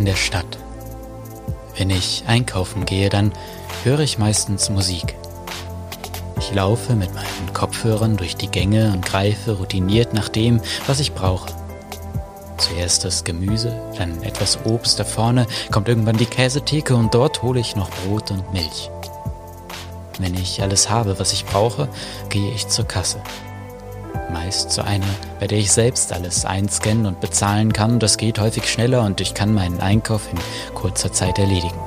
In der Stadt. Wenn ich einkaufen gehe, dann höre ich meistens Musik. Ich laufe mit meinen Kopfhörern durch die Gänge und greife routiniert nach dem, was ich brauche. Zuerst das Gemüse, dann etwas Obst da vorne, kommt irgendwann die Käsetheke und dort hole ich noch Brot und Milch. Wenn ich alles habe, was ich brauche, gehe ich zur Kasse meist zu einer, bei der ich selbst alles einscannen und bezahlen kann. Das geht häufig schneller und ich kann meinen Einkauf in kurzer Zeit erledigen.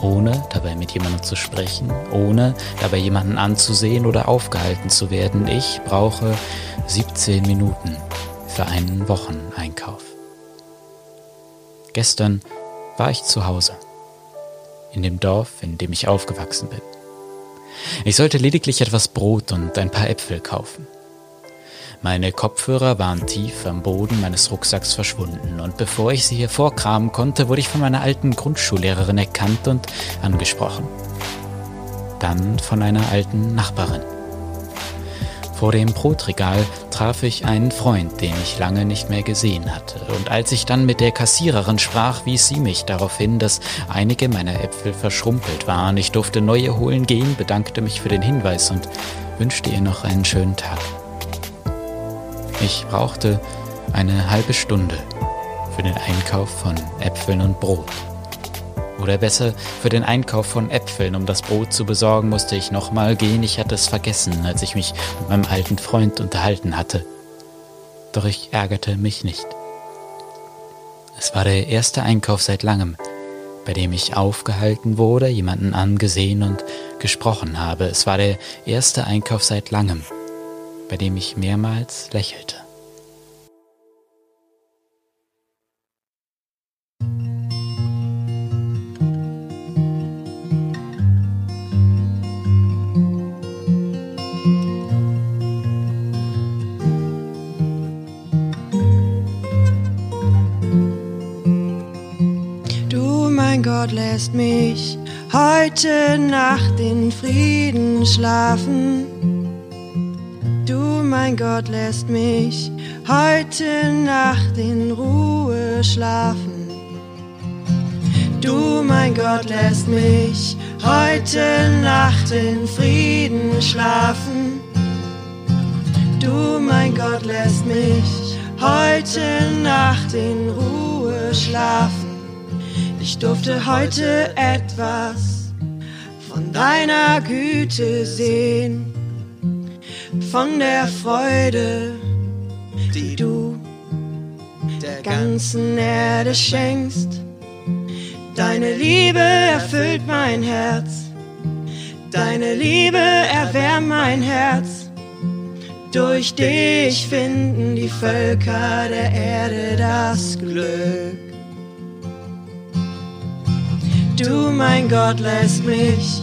Ohne dabei mit jemandem zu sprechen, ohne dabei jemanden anzusehen oder aufgehalten zu werden. Ich brauche 17 Minuten für einen Wocheneinkauf. Gestern war ich zu Hause, in dem Dorf, in dem ich aufgewachsen bin. Ich sollte lediglich etwas Brot und ein paar Äpfel kaufen. Meine Kopfhörer waren tief am Boden meines Rucksacks verschwunden und bevor ich sie hervorkramen konnte, wurde ich von meiner alten Grundschullehrerin erkannt und angesprochen. Dann von einer alten Nachbarin. Vor dem Brotregal traf ich einen Freund, den ich lange nicht mehr gesehen hatte, und als ich dann mit der Kassiererin sprach, wies sie mich darauf hin, dass einige meiner Äpfel verschrumpelt waren. Ich durfte neue holen gehen, bedankte mich für den Hinweis und wünschte ihr noch einen schönen Tag. Ich brauchte eine halbe Stunde für den Einkauf von Äpfeln und Brot. Oder besser, für den Einkauf von Äpfeln, um das Brot zu besorgen, musste ich nochmal gehen. Ich hatte es vergessen, als ich mich mit meinem alten Freund unterhalten hatte. Doch ich ärgerte mich nicht. Es war der erste Einkauf seit langem, bei dem ich aufgehalten wurde, jemanden angesehen und gesprochen habe. Es war der erste Einkauf seit langem, bei dem ich mehrmals lächelte. Du, mein Gott, lässt mich heute Nacht in Frieden schlafen mein Gott lässt mich heute Nacht in Ruhe schlafen. Du, mein Gott, lässt mich heute Nacht in Frieden schlafen. Du, mein Gott, lässt mich heute Nacht in Ruhe schlafen. Ich durfte heute etwas von deiner Güte sehen von der Freude, die du der ganzen Erde schenkst. Deine Liebe erfüllt mein Herz, deine Liebe erwärmt mein Herz. Durch dich finden die Völker der Erde das Glück. Du, mein Gott, lässt mich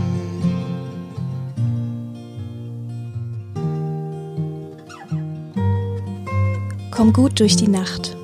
Komm gut durch die Nacht.